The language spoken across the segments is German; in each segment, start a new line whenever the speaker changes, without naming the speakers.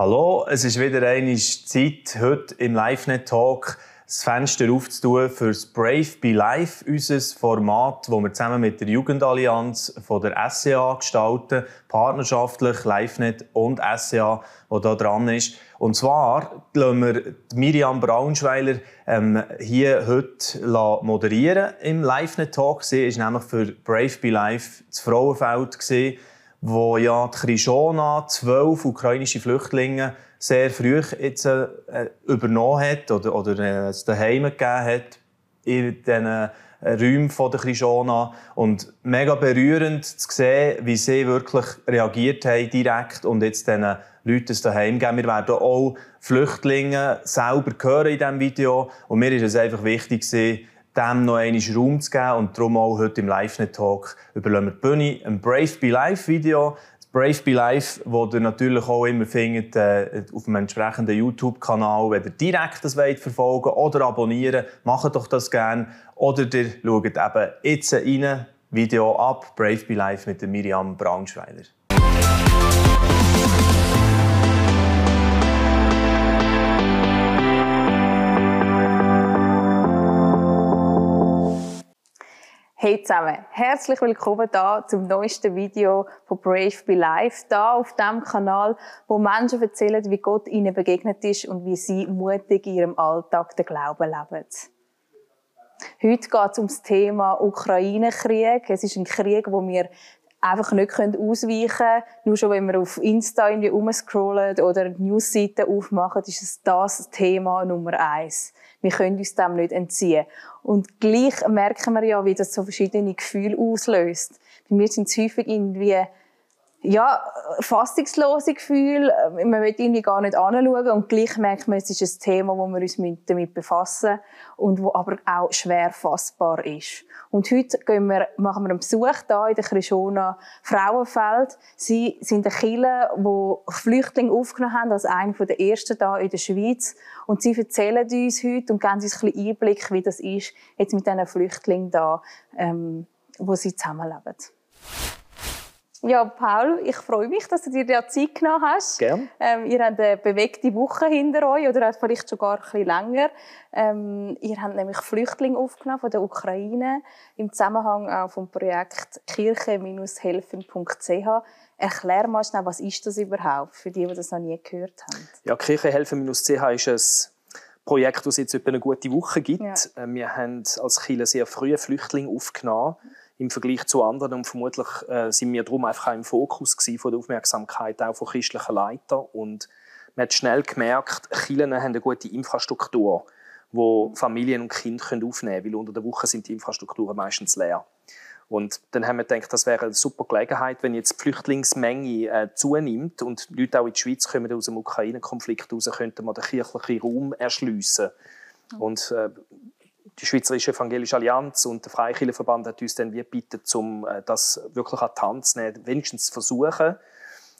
Hallo, es ist wieder eine Zeit, heute im LiveNet-Talk das Fenster aufzutun für das Brave Be Life, unser Format, das wir zusammen mit der Jugendallianz von der SCA gestalten, partnerschaftlich, LiveNet und SCA, wo da dran ist. Und zwar lassen wir Miriam Braunschweiler ähm, hier heute moderieren im LiveNet-Talk. Sie ist nämlich für Brave Be Life das Frauenfeld gesehen wo ja die Krishona zwölf ukrainische Flüchtlinge sehr früh jetzt, äh, übernommen hat oder, oder äh, es daheim gegeben hat in diesen äh, Räumen von der Krishona. Und mega berührend zu sehen, wie sie wirklich reagiert haben direkt und jetzt diesen Leuten es daheim geben. Wir werden auch Flüchtlinge selber hören in diesem Video. Und mir ist es einfach wichtig, dem noch einmal Raum zu geben. Und darum auch heute im Live-Net-Talk überlassen wir die Bühne ein Brave Be Life Video. Das Brave Be Life, das ihr natürlich auch immer findet äh, auf dem entsprechenden YouTube-Kanal. Wenn ihr direkt das wollt verfolgen oder abonnieren, macht doch das gerne. Oder ihr schaut eben jetzt rein, Video ab, Brave Be Life mit Miriam Braunschweiler.
Hey zusammen, herzlich willkommen da zum neuesten Video von Brave Be Life, da auf dem Kanal, wo Menschen erzählen, wie Gott ihnen begegnet ist und wie sie mutig in ihrem Alltag den Glauben leben. Heute geht es um das Thema Ukraine-Krieg. Es ist ein Krieg, wo wir einfach nicht ausweichen können. Nur schon, wenn wir auf Insta irgendwie umscrollen oder Newsseiten aufmachen, ist es das Thema Nummer eins. Wir können uns dem nicht entziehen. Und gleich merken wir ja, wie das so verschiedene Gefühle auslöst. Bei mir sind es häufig irgendwie ja, fassungslose Gefühle. Man will irgendwie gar nicht anschauen und gleich merkt man, es ist ein Thema, wo wir uns damit befassen und wo aber auch schwer fassbar ist. Und heute gehen wir, machen wir einen Besuch hier in der Krishona Frauenfeld. Sie sind eine Kirche, die Flüchtlinge aufgenommen haben, als eine der ersten hier in der Schweiz. Und sie erzählen uns heute und geben uns ein bisschen Einblick, wie das ist, jetzt mit diesen Flüchtlingen hier, ähm, wo sie zusammenleben. Ja, Paul, ich freue mich, dass du dir die Zeit genommen hast.
Gerne.
Ähm, ihr habt eine bewegte Woche hinter euch oder vielleicht sogar ein bisschen länger. Ähm, ihr habt nämlich Flüchtlinge aufgenommen von der Ukraine im Zusammenhang auch vom Projekt kirche-helfen.ch. Erklär mal schnell, was ist das überhaupt für die, die das noch nie gehört haben?
Ja, kirche-helfen-ch ist ein Projekt, das jetzt etwa eine gute Woche gibt. Ja. Äh, wir haben als Kirche sehr früh Flüchtlinge aufgenommen im Vergleich zu anderen und vermutlich äh, sind wir darum einfach auch im Fokus von der Aufmerksamkeit auch von christlichen Leitern und man hat schnell gemerkt, Kirchen haben eine gute Infrastruktur, wo Familien und Kinder können aufnehmen können, weil unter der Woche sind die Infrastrukturen meistens leer. Und dann haben wir gedacht, das wäre eine super Gelegenheit, wenn jetzt die Flüchtlingsmenge äh, zunimmt und Leute auch in die Schweiz kommen aus dem Ukraine-Konflikt heraus, könnten wir den kirchlichen Raum erschliessen. Und äh, die Schweizerische Evangelische Allianz und der Freikirchenverband hat uns dann gebeten, um äh, das wirklich an die Hand zu nehmen, wenigstens zu versuchen,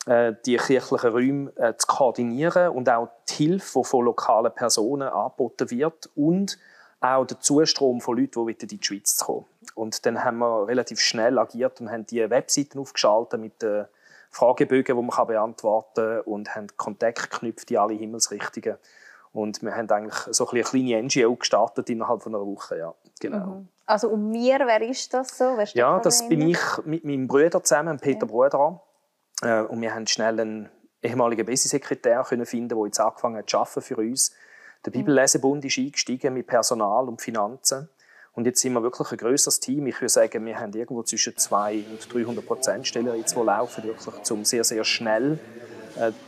äh, die kirchlichen Räume äh, zu koordinieren und auch die Hilfe, die von lokalen Personen angeboten wird und auch der Zustrom von Leuten, die in die Schweiz kommen. Und dann haben wir relativ schnell agiert und haben die Webseiten aufgeschaltet mit den Fragebögen, die man beantworten kann und haben Kontakt geknüpft in alle Himmelsrichtungen. Und wir haben eigentlich so eine kleine NGO gestartet innerhalb von einer Woche. Ja, genau. Mhm.
Also und mir, wer ist das so? Wer
ja, das bin ich mit meinem Bruder zusammen, Peter ja. Bruder. Äh, und wir haben schnell einen ehemaligen Besi-Sekretär finden, der jetzt angefangen hat zu arbeiten für uns. Der Bibellesebund ist eingestiegen mit Personal und Finanzen. Und jetzt sind wir wirklich ein grösseres Team. Ich würde sagen, wir haben irgendwo zwischen 200 und 300 Prozent Stellen jetzt, die laufen, wirklich zum sehr, sehr schnell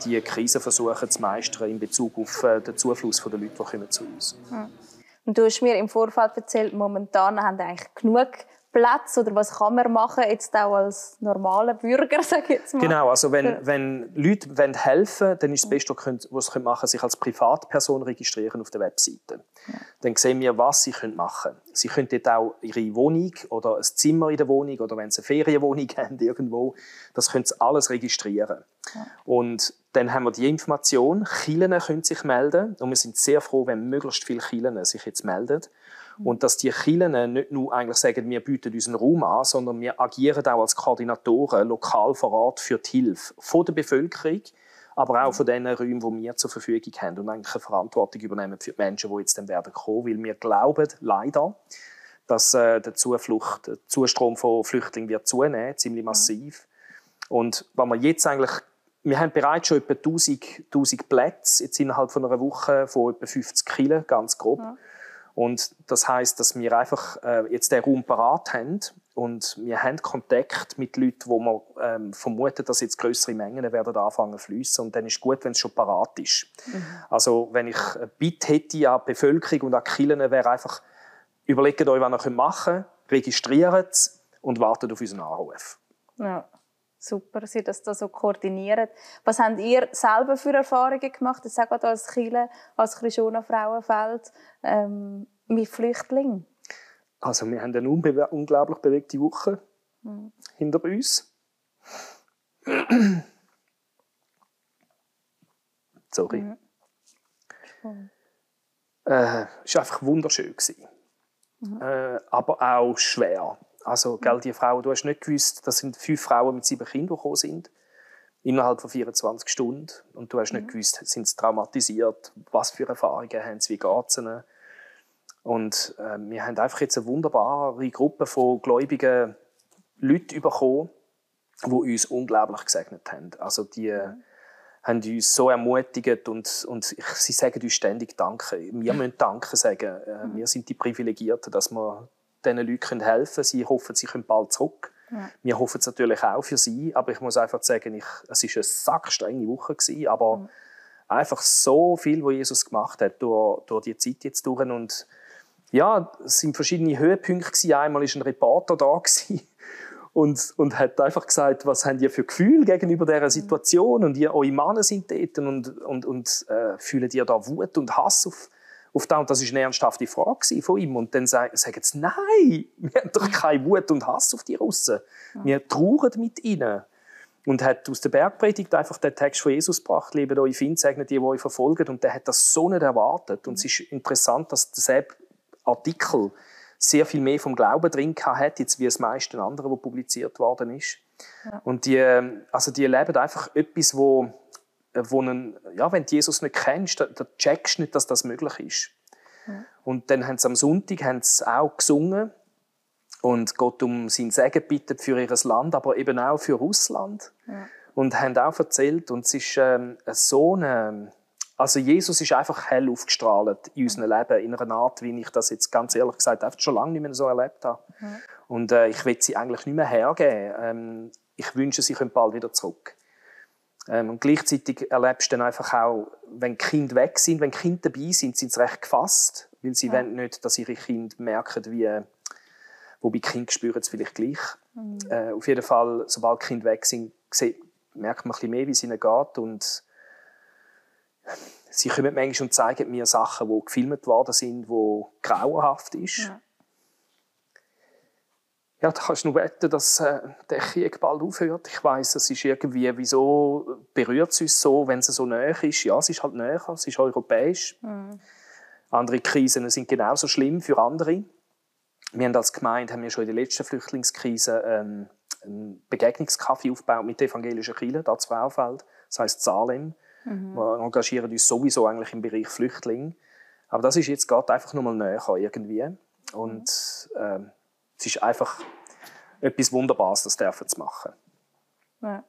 die Krise versuchen zu meistern in Bezug auf äh, den Zufluss der Leute, die zu uns.
Hm. Und du hast mir im Vorfeld erzählt, momentan haben eigentlich genug Platz oder was kann man machen, jetzt auch als normaler Bürger, sage ich jetzt mal?
Genau, also wenn, wenn Leute helfen wollen, dann ist das Beste, was sie machen können, sich als Privatperson registrieren auf der Webseite. Ja. Dann sehen wir, was sie machen können. Sie können dort auch ihre Wohnung oder ein Zimmer in der Wohnung oder wenn sie eine Ferienwohnung haben irgendwo, das können sie alles registrieren. Ja. Und dann haben wir die Information, Kirchen können sich melden und wir sind sehr froh, wenn möglichst viele Kirchen sich jetzt melden. Und dass die Kirchen nicht nur eigentlich sagen, wir bieten unseren Raum an, sondern wir agieren auch als Koordinatoren lokal vor Ort für die Hilfe von der Bevölkerung, aber auch von den Räumen, die wir zur Verfügung haben und eigentlich eine Verantwortung übernehmen für die Menschen, die jetzt dann werden kommen, weil wir glauben leider, dass äh, der Zuflucht, der Zustrom von Flüchtlingen wird zunehmen, ziemlich massiv. Ja. Und wenn wir jetzt eigentlich, wir haben bereits schon etwa 1000, 1000 Plätze, jetzt innerhalb von einer Woche von etwa 50 Kilo, ganz grob. Ja. Und das heißt, dass wir einfach äh, jetzt den Raum parat haben und wir haben Kontakt mit Leuten, wo wir ähm, vermuten, dass jetzt größere Mengen werden anfangen zu fließen. Und dann ist es gut, wenn es schon parat ist. Mhm. Also wenn ich ein Bitte hätte an die Bevölkerung und an die Kirchen, wäre einfach, überlegt euch, was ihr machen könnt, registriert es und wartet auf unseren Anruf.
Ja. Super, dass ihr das da so koordiniert. Was habt ihr selber für Erfahrungen gemacht? Ich sage als Chile, als Christiana Frauenfeld, ähm, mit Flüchtlingen?
Also wir haben eine unglaublich bewegte Woche mhm. hinter uns. Sorry. Mhm. Äh, es war einfach wunderschön. Mhm. Äh, aber auch schwer. Also, gell, die Frauen, du hast nicht gewusst, das sind fünf Frauen mit sieben Kindern gekommen sind, innerhalb von 24 Stunden. Und du hast nicht mhm. gewusst, sind sie traumatisiert, was für Erfahrungen haben sie, wie geht es ihnen. Und äh, wir haben einfach jetzt eine wunderbare Gruppe von gläubigen Leuten bekommen, die uns unglaublich gesegnet haben. Also die mhm. haben uns so ermutigt und, und sie sagen uns ständig Danke. Wir müssen Danke sagen. Äh, mhm. Wir sind die Privilegierten, dass wir diesen Leuten helfen können. Sie hoffen, sie kommen bald zurück. Ja. Wir hoffen es natürlich auch für sie, aber ich muss einfach sagen, ich, es war eine sackstrenge Woche, gewesen, aber mhm. einfach so viel, was Jesus gemacht hat durch, durch die Zeit jetzt durch und ja, es sind verschiedene Höhepunkte gewesen. Einmal war ein Reporter da und, und hat einfach gesagt, was habt ihr für Gefühle gegenüber dieser Situation und ihr, eure Männer sind dort und, und, und äh, fühlen ihr da Wut und Hass auf, auf das? Und das war eine ernsthafte Frage von ihm. Und dann sagen sie, nein, wir haben doch keine Wut und Hass auf die Russen. Wir trauern mit ihnen. Und hat aus der Bergpredigt einfach den Text von Jesus gebracht, leben euch Find, segnet die, die euch verfolgen. Und der hat das so nicht erwartet. Und es ist interessant, dass derselbe Artikel sehr viel mehr vom Glauben drin hat, jetzt wie das meiste andere, wo publiziert worden ist. Ja. Und die, also die erleben einfach etwas, wo, wo einen, ja, wenn du Jesus nicht kennst, dann, dann checkst du nicht, dass das möglich ist. Ja. Und dann haben sie am Sonntag haben sie auch gesungen und Gott um sein Segen bittet für ihr Land, aber eben auch für Russland. Ja. Und haben auch erzählt, und es ist ähm, so eine, also Jesus ist einfach hell aufgestrahlt in unserem Leben, in einer Art, wie ich das jetzt ganz ehrlich gesagt einfach schon lange nicht mehr so erlebt habe. Mhm. Und äh, ich will sie eigentlich nicht mehr hergeben. Ähm, ich wünsche, sie kommen bald wieder zurück. Ähm, und gleichzeitig erlebst du dann einfach auch, wenn Kinder weg sind, wenn Kinder dabei sind, sind sie recht gefasst, weil sie ja. wollen nicht, dass ihre Kinder merken, wie, wobei Kinder spüren es vielleicht gleich. Mhm. Äh, auf jeden Fall, sobald Kinder weg sind, merkt man ein bisschen mehr, wie es ihnen geht und sie kommen manchmal und zeigen mir Sachen, die gefilmt worden sind, die grauenhaft sind. Ja. Ja, da kannst du nur wetten, dass äh, der Krieg bald aufhört. Ich weiß, es ist irgendwie, wieso berührt es uns so, wenn es so näher ist. Ja, es ist halt näher, es ist europäisch. Mhm. Andere Krisen sind genauso schlimm für andere. Wir haben als Gemeinde haben wir schon in der letzten Flüchtlingskrise ähm, einen Begegnungskaffee aufgebaut mit der evangelischen Kirche, da zu Baufeld. Das heisst Salem. Mhm. Wir engagieren uns sowieso eigentlich im Bereich Flüchtling. Aber das ist jetzt gerade einfach nur mal näher irgendwie. Und äh, es ist einfach etwas Wunderbares, das dürfen zu machen.
Ja.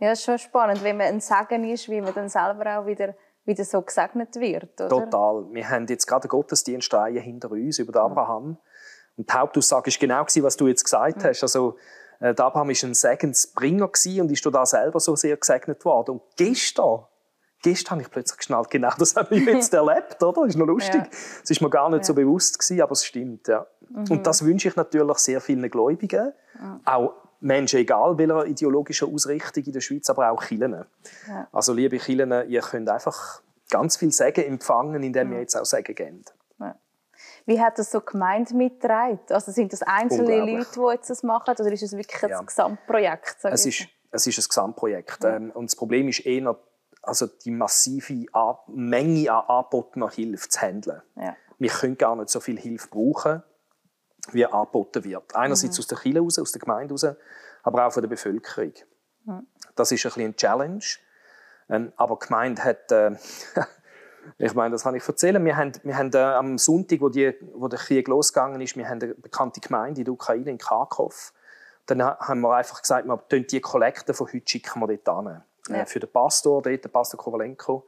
ja, ist schon spannend, wenn man ein Segen ist, wie man dann selber auch wieder, wieder so gesegnet wird. Oder?
Total. Wir haben jetzt gerade Gottesdienst hinter uns über Abraham. Und die Hauptaussage war genau, was du jetzt gesagt hast. Also, äh, der Abraham war ein Segensbringer und ist da selber so sehr gesegnet worden. Und gestern, gestern habe ich plötzlich geschnallt, genau das habe ich jetzt erlebt, oder? Das ist noch lustig. Ja. Das ist mir gar nicht ja. so bewusst gewesen, aber es stimmt, ja. Mhm. Und das wünsche ich natürlich sehr vielen Gläubigen, ja. auch Menschen, egal welcher ideologischen Ausrichtung in der Schweiz, aber auch Kirchen. Ja. Also liebe Kirchen, ihr könnt einfach ganz viel Segen empfangen, indem ihr jetzt auch Segen gebt.
Wie hat das so gemeint mitgetragen? Also sind das einzelne Leute, die jetzt das machen, oder ist es wirklich ein ja. Gesamtprojekt?
Es ist, es ist ein Gesamtprojekt. Ja. Ähm, und das Problem ist eher, also die massive Menge an angebotener Hilfe zu handeln. Ja. Wir können gar nicht so viel Hilfe brauchen, wie angeboten wird. Einerseits mhm. aus der Kirche raus, aus der Gemeinde raus, aber auch von der Bevölkerung. Mhm. Das ist ein bisschen eine Challenge. Ähm, aber gemeint hat, äh, ich meine, das kann ich erzählen. Wir haben, wir haben äh, am Sonntag, wo, die, wo der Krieg losgegangen ist, wir haben eine bekannte Gemeinde in der Ukraine, in Kharkov. Dann haben wir einfach gesagt, wir tun die Kollekte von heute schicken wir dort hin. Äh, ja. für den Pastor, dort, den Pastor Kovalenko.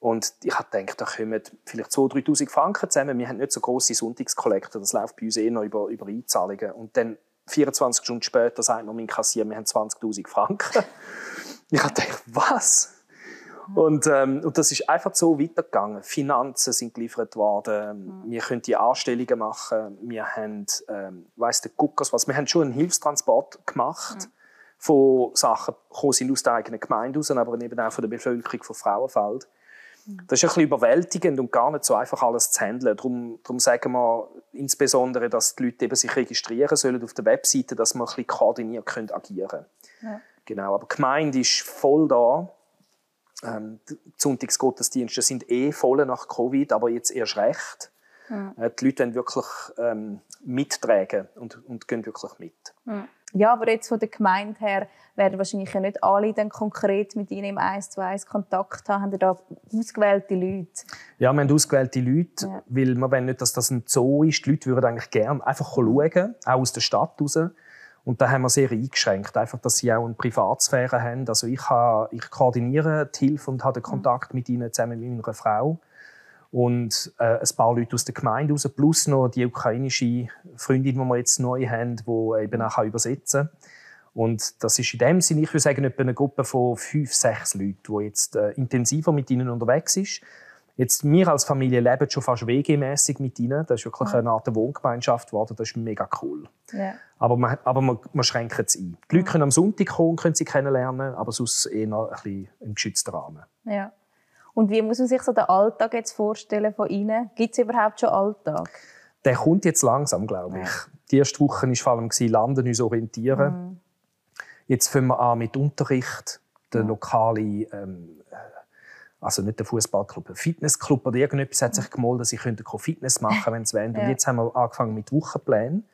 Und ich habe gedacht, da kommen vielleicht 2'000, 3'000 Franken zusammen. Wir haben nicht so grosse Sonntagskollekte, das läuft bei uns eh noch über, über Einzahlungen. Und dann 24 Stunden später sagt noch mein Kassier, wir haben 20'000 Franken. ich habe gedacht, was? Und, ähm, und das ist einfach so weitergegangen. Finanzen sind geliefert worden. Mhm. Wir können die Anstellungen machen. Wir haben, ähm, weiss der Guckers was. Wir haben schon einen Hilfstransport gemacht. Mhm. Von Sachen, die sind aus der eigenen Gemeinde raus, aber eben auch von der Bevölkerung von Frauenfeld. Mhm. Das ist ein bisschen überwältigend und gar nicht so einfach alles zu handeln. Darum, darum sagen wir insbesondere, dass die Leute eben sich registrieren sollen auf der Webseite, dass wir ein bisschen koordiniert können agieren können. Ja. Genau, aber die Gemeinde ist voll da ähm, die Sonntagsgottesdienste sind eh voll nach Covid, aber jetzt erst recht. Mhm. Die Leute wollen wirklich ähm, mittragen und, und gehen wirklich mit.
Mhm. Ja, aber jetzt von der Gemeinde her werden wahrscheinlich nicht alle dann konkret mit Ihnen im 1 zu 1 Kontakt haben. Haben da ausgewählte Leute?
Ja, wir haben ausgewählte Leute, ja. weil wir wollen nicht, dass das ein Zoo ist. Die Leute würden eigentlich gerne einfach schauen, auch aus der Stadt raus. Und da haben wir sehr eingeschränkt, einfach, dass sie auch eine Privatsphäre haben. Also ich, habe, ich koordiniere die Hilfe und habe den Kontakt mit ihnen zusammen mit meiner Frau und äh, ein paar Leute aus der Gemeinde raus, plus noch die ukrainische Freundin, die wir jetzt neu haben, die eben auch übersetzen kann. Und das ist in dem Sinne, ich würde sagen, etwa eine Gruppe von fünf, sechs Leuten, die jetzt äh, intensiver mit ihnen unterwegs ist. Jetzt, wir als Familie leben schon fast WG-mäßig mit ihnen. Das ist wirklich ja. eine Art Wohngemeinschaft geworden. Das ist mega cool. Ja. Aber, man, aber man, man schränkt es ein. Die Leute können am Sonntag kommen, können sie kennenlernen, aber sonst eher ein bisschen ein geschützter Rahmen.
Ja. Und wie muss man sich so den Alltag jetzt vorstellen von Ihnen? Gibt es überhaupt schon Alltag?
Der kommt jetzt langsam, glaube ich. Ja. Die erste Woche war vor allem Landen, uns orientieren. Mhm. Jetzt fangen wir an mit Unterricht, der lokale ähm, also nicht der Fußballclub, ein Fitnessclub oder irgendetwas hat sich gemolden, dass sie Fitness machen können, wenn sie wollen. Ja. Und jetzt haben wir angefangen mit Wochenplänen.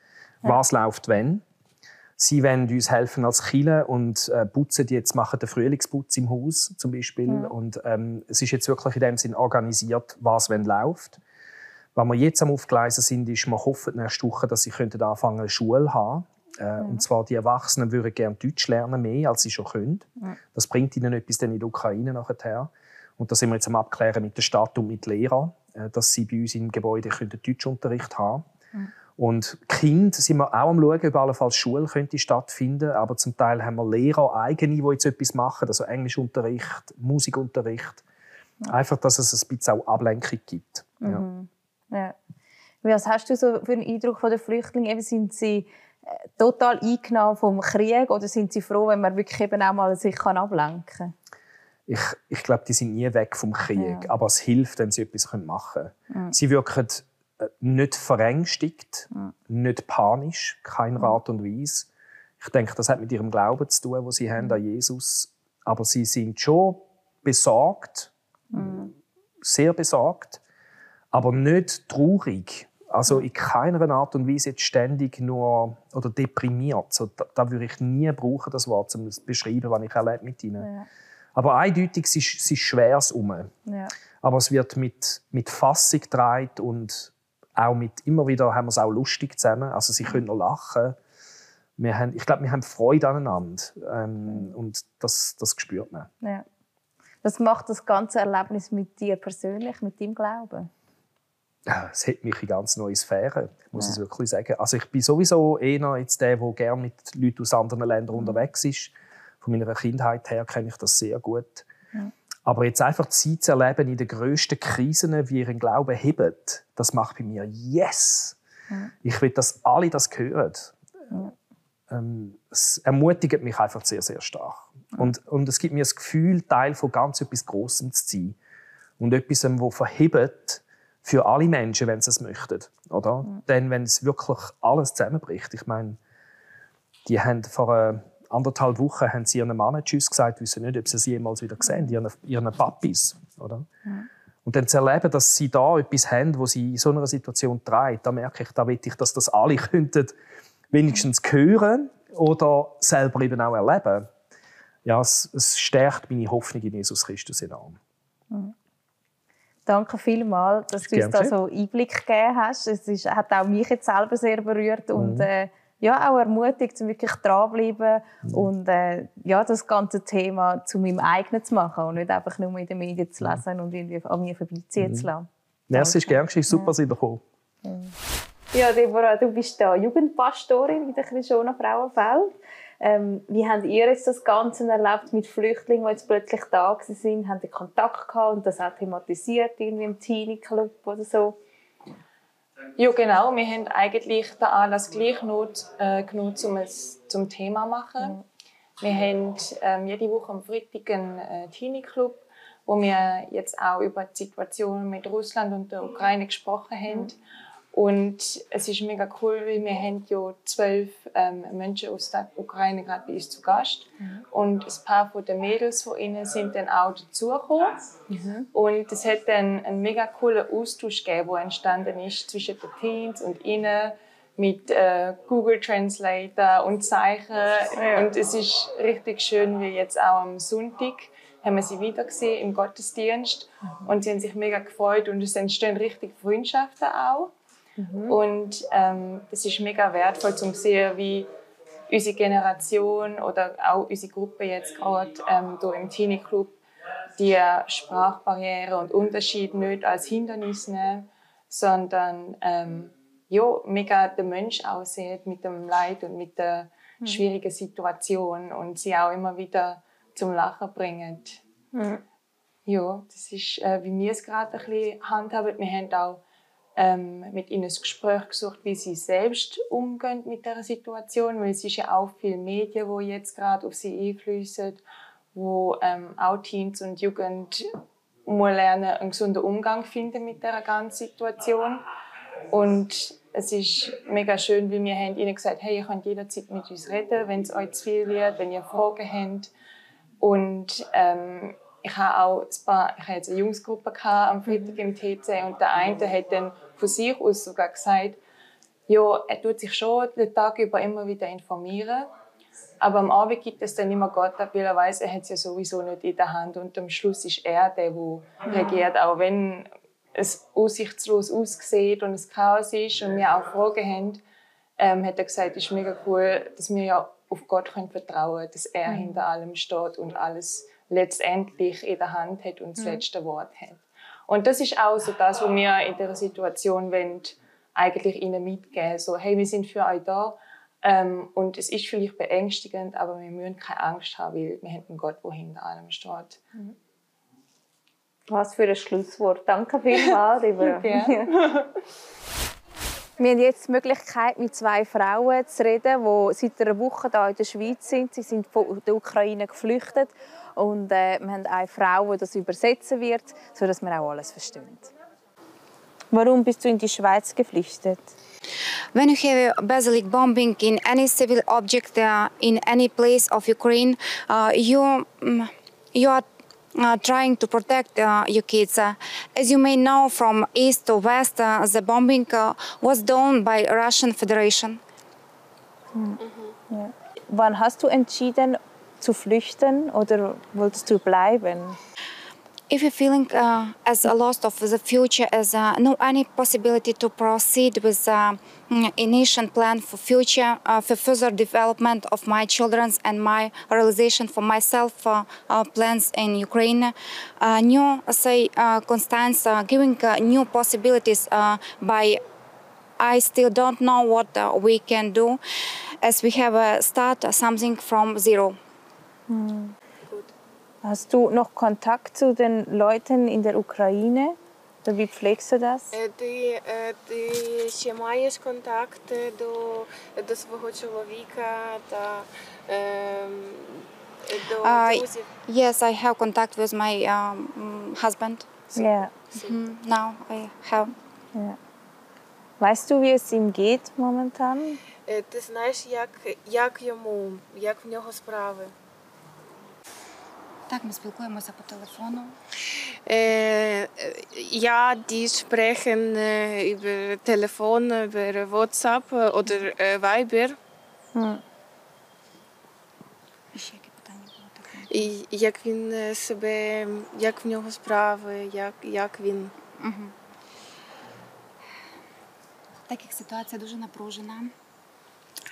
Was ja. läuft wenn? Sie wollen uns helfen als Chile und äh, putzen jetzt machen den Frühlingsputz im Haus zum Beispiel. Ja. Und ähm, es ist jetzt wirklich in dem Sinn organisiert, was wenn läuft. Was wir jetzt am Aufgleisen sind, ist, wir hoffen nächste Woche, dass sie könnten anfangen, eine Schule haben. Äh, Und zwar die Erwachsenen würden gerne Deutsch lernen, mehr als sie schon können. Das bringt ihnen etwas dann in der Ukraine nachher. Und da sind wir jetzt am Abklären mit der Stadt und mit Lehrern, äh, dass sie bei uns im Gebäude Deutschunterricht haben mhm. Und Kind sind wir auch am schauen, ob allenfalls Schule könnte stattfinden aber zum Teil haben wir Lehrer eigene, die jetzt etwas machen, also Englischunterricht, Musikunterricht. Mhm. Einfach, dass es ein bisschen auch Ablenkung gibt. Mhm.
Ja. ja. Was hast du so für einen Eindruck von den Flüchtlingen? sind sie äh, total eingenommen vom Krieg oder sind sie froh, wenn man wirklich eben auch mal sich ablenken kann?
ich, ich glaube, die sind nie weg vom Krieg, ja. aber es hilft, wenn sie etwas machen können. Ja. Sie wirken nicht verängstigt, ja. nicht panisch, kein Rat und Weise. Ich denke, das hat mit ihrem Glauben zu tun, wo sie haben an Jesus. Aber sie sind schon besorgt, sehr besorgt, aber nicht traurig. Also in keiner Art und Weise jetzt ständig nur oder deprimiert. So, da, da würde ich nie brauchen, das Wort, um zu beschreiben, was ich erlebe mit ihnen. Ja. Aber eindeutig es ist es ist schweres um. Ja. Aber es wird mit, mit Fassung getragen und auch mit, immer wieder haben wir es auch lustig zusammen. Also sie können noch lachen. Wir haben, ich glaube, wir haben Freude aneinander. Ähm, und das, das spürt man.
Ja. Was macht das ganze Erlebnis mit dir persönlich, mit deinem Glauben?
es hat mich in ganz neue Sphären, muss ja. ich wirklich sagen. Also ich bin sowieso eher jetzt der, der gerne mit Leuten aus anderen Ländern mhm. unterwegs ist von meiner Kindheit her kenne ich das sehr gut. Ja. Aber jetzt einfach die Zeit zu erleben in den grössten Krisen, wie ihren Glauben hebt, das macht bei mir Yes! Ja. Ich will, dass alle das hören. Ja. Ähm, es ermutigt mich einfach sehr, sehr stark. Und, und es gibt mir das Gefühl, Teil von ganz etwas Grossem zu sein. Und etwas, das verhebt für alle Menschen, wenn sie es möchten. Oder? Denn wenn es wirklich alles zusammenbricht, ich meine, die haben vor äh, anderthalb Wochen haben sie ihren Mann Tschüss gesagt, wissen nicht, ob sie sie jemals wieder sehen, ihren, ihren Papis. Oder? Ja. Und dann zu erleben, dass sie da etwas haben, wo sie in so einer Situation treibt, da merke ich, da will ich, dass das alle könnten wenigstens hören oder selber eben auch erleben. ja, es, es stärkt meine Hoffnung in Jesus Christus enorm. Mhm.
Danke vielmals, dass du uns da so Einblick gegeben hast. Es ist, hat auch mich jetzt selber sehr berührt mhm. und äh, ja, auch ermutigt, um wirklich dranbleiben mhm. und äh, ja, das ganze Thema zu meinem eigenen zu machen und nicht einfach nur in den Medien zu lesen und irgendwie an mir vorbeiziehen mhm. zu lassen.
Merci, ist gerne Super, dass ihr gekommen
Ja, Deborah, du bist da Jugendpastorin in der Krishona Frauenfeld. Ähm, wie habt ihr jetzt das Ganze erlebt mit Flüchtlingen, die jetzt plötzlich da sind? Habt ihr Kontakt gehabt und das auch thematisiert irgendwie im Teenie-Club oder so?
Ja, genau. Wir haben eigentlich den Anlass gleich genutzt, äh, genutzt um es zum Thema zu machen. Mhm. Wir haben ähm, jede Woche am Freitag einen äh, Teenie-Club, wo wir jetzt auch über die Situation mit Russland und der Ukraine gesprochen haben. Mhm. Und es ist mega cool, weil wir haben ja zwölf ähm, Menschen aus der Ukraine gerade bei uns zu Gast. Mhm. Und ein paar von den Mädels von ihnen sind dann auch dazugekommen. Mhm. Und es hat dann einen mega coolen Austausch gegeben, der entstanden ist zwischen den Teens und ihnen mit äh, Google Translator und Zeichen. Ja. Und es ist richtig schön, wie jetzt auch am Sonntag haben wir sie wieder gesehen im Gottesdienst. Mhm. Und sie haben sich mega gefreut und es entstehen richtig Freundschaften auch. Mhm. Und ähm, das ist mega wertvoll zu sehen, wie unsere Generation oder auch unsere Gruppe jetzt gerade ähm, hier im Teenie Club die Sprachbarriere und Unterschied nicht als Hindernis nehmen, sondern ähm, ja, mega den Mensch aussieht mit dem Leid und mit der mhm. schwierigen Situation und sie auch immer wieder zum Lachen bringen. Mhm. Ja, das ist, äh, wie wir es gerade ein bisschen handhaben. Wir haben auch ähm, mit ihnen ein Gespräch gesucht, wie sie selbst umgehen mit der Situation, weil es ist ja auch viele Medien, wo jetzt gerade auf sie einfließen, wo ähm, auch Teens und Jugend muss lernen, einen gesunden Umgang finden mit der ganzen Situation. Und es ist mega schön, weil wir haben ihnen gesagt, hey, ihr könnt jederzeit mit uns reden, wenn es euch zu viel wird, wenn ihr Fragen habt. Und ähm, ich habe auch ein paar, ich hatte jetzt eine Jungsgruppe am Freitag im TC und der eine hat dann von sich aus sogar gesagt, ja, er tut sich schon den Tag über immer wieder informieren, aber am Abend gibt es dann immer Gott ab, weil er weiß, er hat es ja sowieso nicht in der Hand und am Schluss ist er der, der regiert, auch wenn es aussichtslos aussieht und es Chaos ist und wir auch Fragen haben, ähm, hat er gesagt, es ist mega cool, dass wir ja auf Gott können vertrauen dass er mhm. hinter allem steht und alles letztendlich in der Hand hat und das mhm. letzte Wort hat. Und das ist auch so das, was wir in dieser Situation wollen, eigentlich ihnen mitgeben. So, hey, wir sind für euch da. Ähm, und es ist vielleicht beängstigend, aber wir müssen keine Angst haben, weil wir haben einen Gott, der hinter allem steht.
Mhm. Was für ein Schlusswort. Danke vielmals, lieber. Wir haben jetzt die Möglichkeit, mit zwei Frauen zu reden, die seit einer Woche hier in der Schweiz sind. Sie sind von der Ukraine geflüchtet und äh, wir haben eine Frau, die das übersetzen wird, sodass wir auch alles verstehen. Warum bist du in die Schweiz geflüchtet?
When you have a basic bombing in any civil object uh, in any place of Ukraine, uh, you, um, you are uh, trying to protect uh, your kids. Uh, as you may know, from east to west, the bombing was done by Russian Federation.
Mhm. Ja. Wann hast du entschieden zu flüchten oder wolltest du bleiben?
if you're feeling uh, as a loss of the future, as uh, no any possibility to proceed with uh, initial plan for future, uh, for further development of my children's and my realization for myself uh, uh, plans in Ukraine, new say Constance giving new possibilities by. I still don't know what we can do, as we have uh, start something from zero.
Mm. Hast du noch Kontakt zu den Leuten in der Ukraine? Oder wie pflegst du das?
Ти, ти ще маєш контакт до, до свого чоловіка та до друзів?
Yes, I have contact with my um, husband.
Yeah.
Mm, now I have.
Yeah. Weißt du, wie es ihm geht momentan?
Ти знаєш, як, як йому, як в нього справи?
Так, ми спілкуємося по телефону.
Ja, die sprechen über Telefon, über WhatsApp oder äh, Viber.
Hm.
і як він е, себе, як в нього справи, як, як він.
Так як ситуація дуже напружена, е,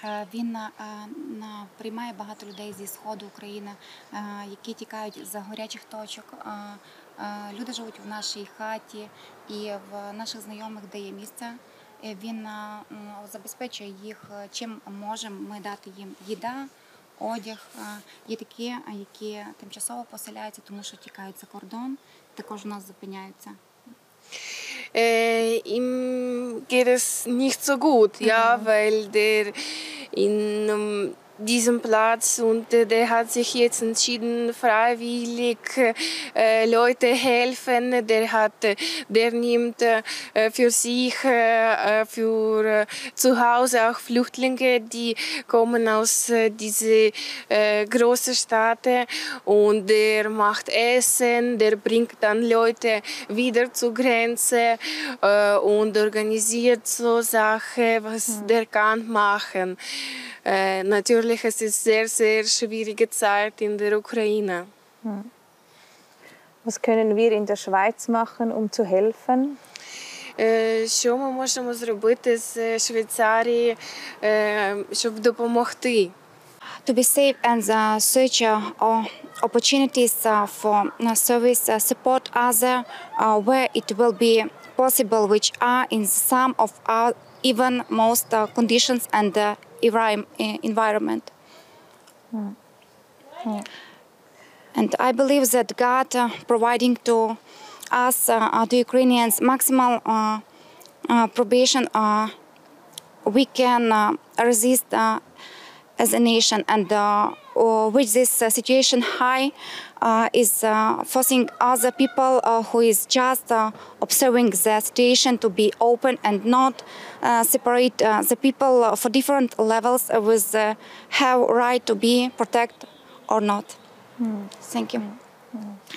він е, приймає багато людей зі сходу України, е, які тікають з гарячих точок. Е, е, Люди живуть в нашій хаті і в наших знайомих, де є місце. Е, Він е, забезпечує їх е, чим можемо ми дати їм їда, одяг. Е, Є такі, е, які тимчасово поселяються, тому що тікають за кордон, також у нас зупиняються.
Äh, ihm geht es nicht so gut, ja, weil der in diesem Platz und der hat sich jetzt entschieden, freiwillig äh, Leute helfen. Der hat, der nimmt äh, für sich, äh, äh, für äh, zu Hause auch Flüchtlinge, die kommen aus äh, diese äh, großen Städte und der macht Essen, der bringt dann Leute wieder zur Grenze äh, und organisiert so Sachen, was der kann machen. Äh, natürlich es ist sehr, sehr schwierige Zeit in der Ukraine.
Was können wir in der Schweiz machen, um zu helfen?
Е, Що ми можемо зробити з Швейцарії, е, щоб допомогти?
to be safe and uh, search uh, uh, opportunities uh, for uh, service uh, support other uh, where it will be possible which are in some of our even most uh, conditions and uh, envi- eh, environment. And i believe that god uh, providing to us uh, uh, the ukrainians maximal probation we can resist as a nation and uh, with this uh, situation high uh, is uh, forcing other people uh, who is just uh, observing the situation to be open and not uh, separate uh, the people for different levels with have right to be protected or not. Thank you.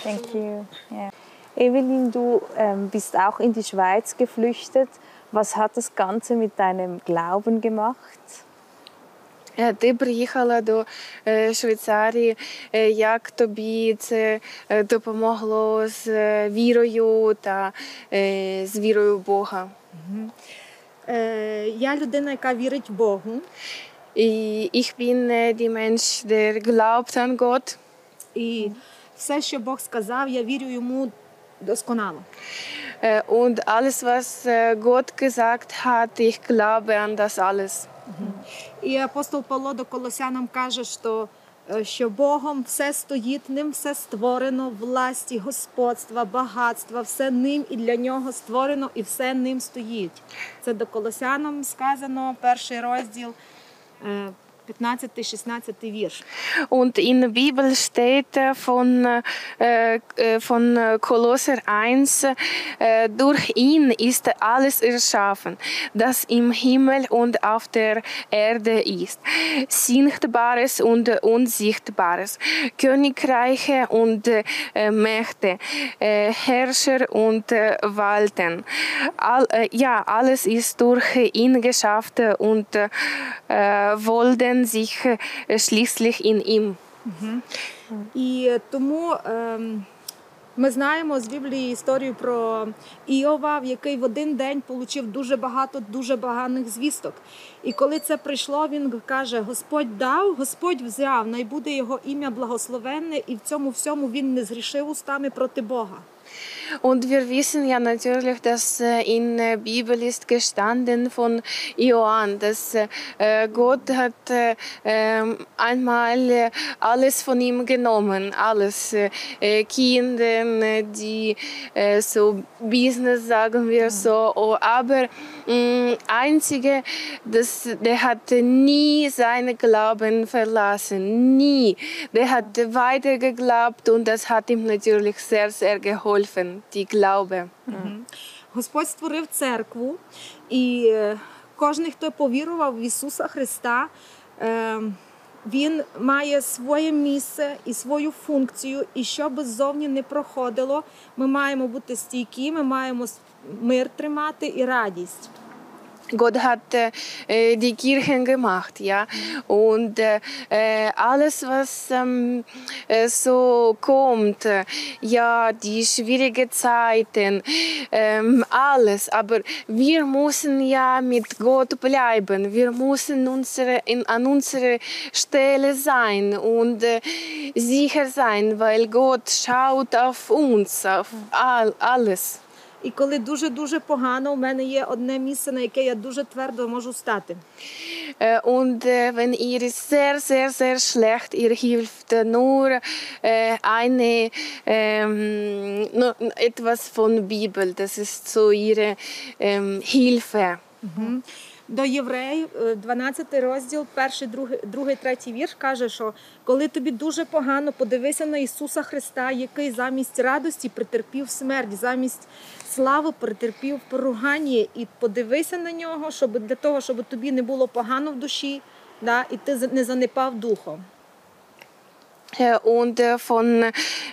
Thank you. Ja. Evelyn, du ähm, bist auch in die Schweiz geflüchtet. Was hat das Ganze mit deinem Glauben gemacht?
Е, Ти приїхала до е, Швейцарії. Е, Як тобі це допомогло з вірою та з вірою в Бога?
Я людина, яка вірить в Богу.
І- Ich bin die Mensch, der glaubt an Gott.
І все, що Бог сказав, я вірю йому досконало.
Und alles, was Gott gesagt hat, ich glaube an das alles.
І апостол Павло до Колосянам каже, що, е, що Богом все стоїть, ним все створено, власті, господства, багатства, все ним і для нього створено, і все ним стоїть. Це до Колосянам сказано, перший розділ, 15. 16. Vers.
Und in der Bibel steht äh, von, äh, äh von äh, Kolosser 1, äh, durch ihn ist alles erschaffen, das im Himmel und auf der Erde ist, Sichtbares und Unsichtbares, Königreiche und äh, Mächte, Herrscher und Walten. All, ja, alles ist durch ihn geschafft und äh, wollten sich äh, schließlich in ihm.
І тому ем, ми знаємо з Біблії історію про Іова, в який в один день отримав дуже багато дуже поганих звісток. І коли це прийшло, він каже: Господь дав, Господь взяв, най буде його ім'я благословенне, і в цьому всьому він не зрішив устами проти Бога.
Und wir wissen ja natürlich, dass äh, in der Bibel ist gestanden von Johann, dass äh, Gott hat äh, ähm, einmal äh, alles von ihm genommen, alles äh, äh, Kinder, äh, die äh, so Business sagen wir so, oh, aber mh, einzige, dass der hat nie seinen Glauben verlassen, nie. Der hat weiter geglaubt und das hat ihm natürlich sehr, sehr geholfen, die Glaube.
Господь створив церкву, і е, кожен, хто повірував в Ісуса Христа, е, він має своє місце і свою функцію. І що би ззовні не проходило, ми маємо бути стійкі, ми маємо мир тримати і радість.
Gott hat äh, die Kirchen gemacht, ja. Und äh, alles, was ähm, äh, so kommt, äh, ja, die schwierigen Zeiten, ähm, alles. Aber wir müssen ja mit Gott bleiben. Wir müssen unsere, in, an unserer Stelle sein und äh, sicher sein, weil Gott schaut auf uns, auf all, alles.
І коли дуже-дуже погано, у мене є одне місце, на яке я дуже твердо можу стати.
Äh, Und äh, wenn ihr sehr, sehr, sehr schlecht, ihr hilft äh, nur äh, eine, ähm, nur etwas von Bibel. Das ist so ihre ähm, Hilfe.
До євреїв, е, 12 розділ, перший, другий, другий, третій вірш каже, що коли тобі дуже погано, подивися на Ісуса Христа, який замість радості претерпів смерть, замість слави претерпів поругання, і подивися на нього, щоб для того, щоб тобі не було погано в душі, да, і ти не занепав духом.
Äh, Und äh, von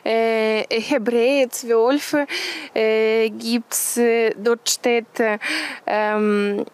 äh, Hebräer 12 äh, gibt's, äh, dort steht, äh, ähm,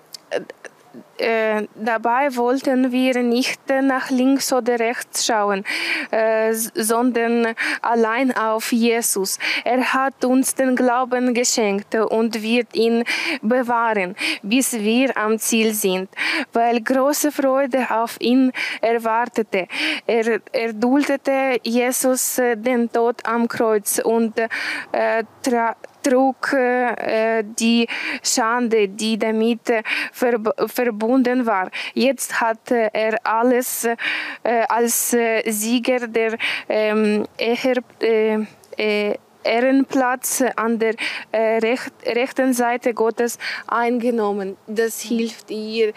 äh, dabei wollten wir nicht nach links oder rechts schauen, äh, sondern allein auf Jesus. Er hat uns den Glauben geschenkt und wird ihn bewahren, bis wir am Ziel sind, weil große Freude auf ihn erwartete. Er, er duldete Jesus äh, den Tod am Kreuz und äh, tra trug äh, die Schande, die damit äh, verb verbunden war. Jetzt hat äh, er alles als Sieger der ähm, äh, äh, Ehrenplatz an der recht, rechten Seite Gottes eingenommen. Das hilft ihr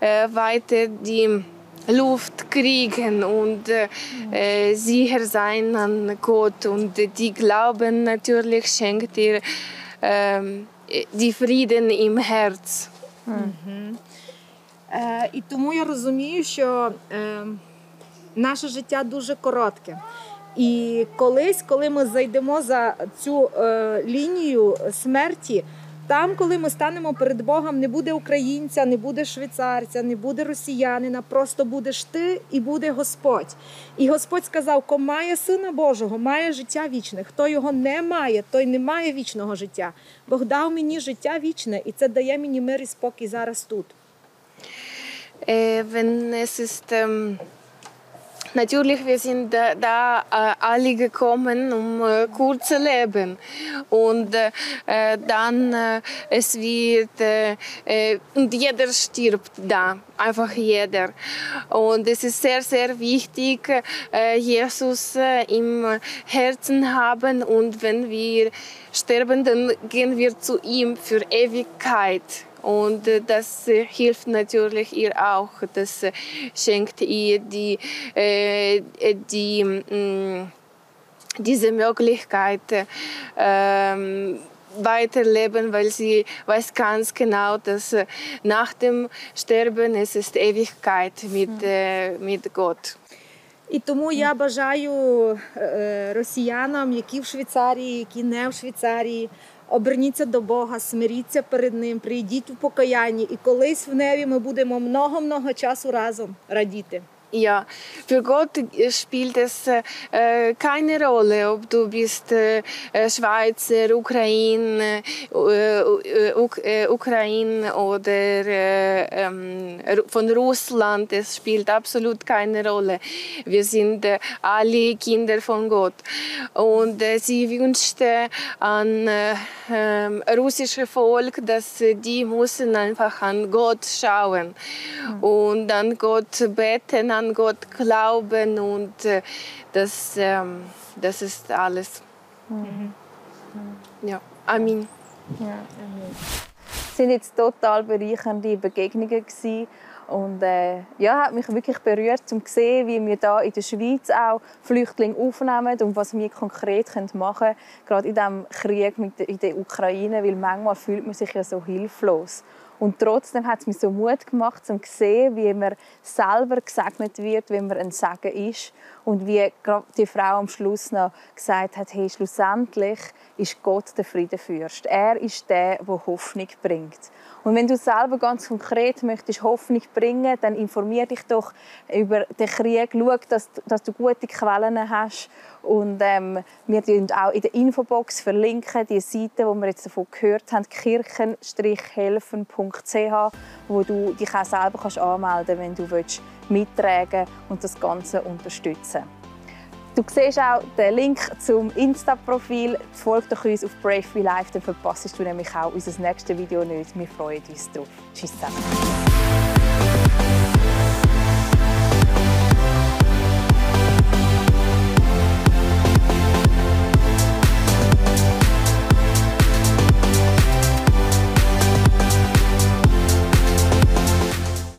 weiter die Luft kriegen und äh, äh, sicher sein an Gott. Und die Glauben natürlich schenkt ihr ähm, die Frieden im Herz.
Е, і тому я розумію, що е, наше життя дуже коротке. І колись, коли ми зайдемо за цю е, лінію смерті, там, коли ми станемо перед Богом, не буде українця, не буде швейцарця, не буде росіянина, просто будеш ти і буде Господь. І Господь сказав: Ко має сина Божого, має життя вічне. Хто його не має, той не має вічного життя. Бог дав мені життя вічне, і це дає мені мир і спокій зараз тут.
Äh, wenn es ist natürlich wir sind da, da äh, alle gekommen um äh, kurz zu leben. Und äh, äh, dann äh, es wird äh, äh, und jeder stirbt da einfach jeder. Und es ist sehr sehr wichtig Jesus im Herzen haben. Und wenn wir sterben dann gehen wir zu ihm für Ewigkeit und äh, das äh, hilft natürlich ihr auch. Das äh, schenkt ihr die, äh, die, mh, diese Möglichkeit, ähm, weiterleben, weil sie weiß ganz genau, dass äh, nach dem Sterben es ist Ewigkeit mit, äh, mit Gott.
І тому я бажаю е, росіянам, які в Швейцарії, які не в Швейцарії, оберніться до Бога, смиріться перед Ним, прийдіть у покаянні, і колись в небі ми будемо много-много часу разом радіти.
Ja, für Gott spielt es äh, keine Rolle, ob du bist äh, Schweizer, Ukraine, äh, Uk äh, Ukraine oder äh, ähm, von Russland. Es spielt absolut keine Rolle. Wir sind äh, alle Kinder von Gott. Und äh, sie wünschte an äh, ähm, russische Volk, dass äh, die müssen einfach an Gott schauen und an Gott beten, an Gott glauben und äh, das, ähm, das ist alles. Ja, Amen.
Es sind jetzt total bereichernde Begegnungen gewesen. und äh, ja, hat mich wirklich berührt, um zu sehen, wie wir da in der Schweiz auch Flüchtlinge aufnehmen und was wir konkret machen können, gerade in diesem Krieg mit der, in der Ukraine, weil manchmal fühlt man sich ja so hilflos. Und trotzdem hat es mir so Mut gemacht, um zu sehen, wie man selber gesegnet wird, wenn man ein Segen ist Und wie die Frau am Schluss noch gesagt hat, hey, schlussendlich ist Gott der Friedenfürst. Er ist der, der Hoffnung bringt. Und wenn du selber ganz konkret möchtest Hoffnung bringen, dann informier dich doch über den Krieg. Schau, dass, dass du gute Quellen hast. Und ähm, wir verlinken auch in der Infobox verlinken die Seite, wo wir jetzt davon gehört haben, kirchen-helfen.ch, wo du dich auch selber kannst anmelden kannst, wenn du willst, mittragen und das Ganze unterstützen Du siehst auch den Link zum Insta-Profil. Folge doch uns auf Brave Be Life, dann verpasst du nämlich auch unser nächstes Video nicht. Wir freuen uns drauf. Tschüss zusammen.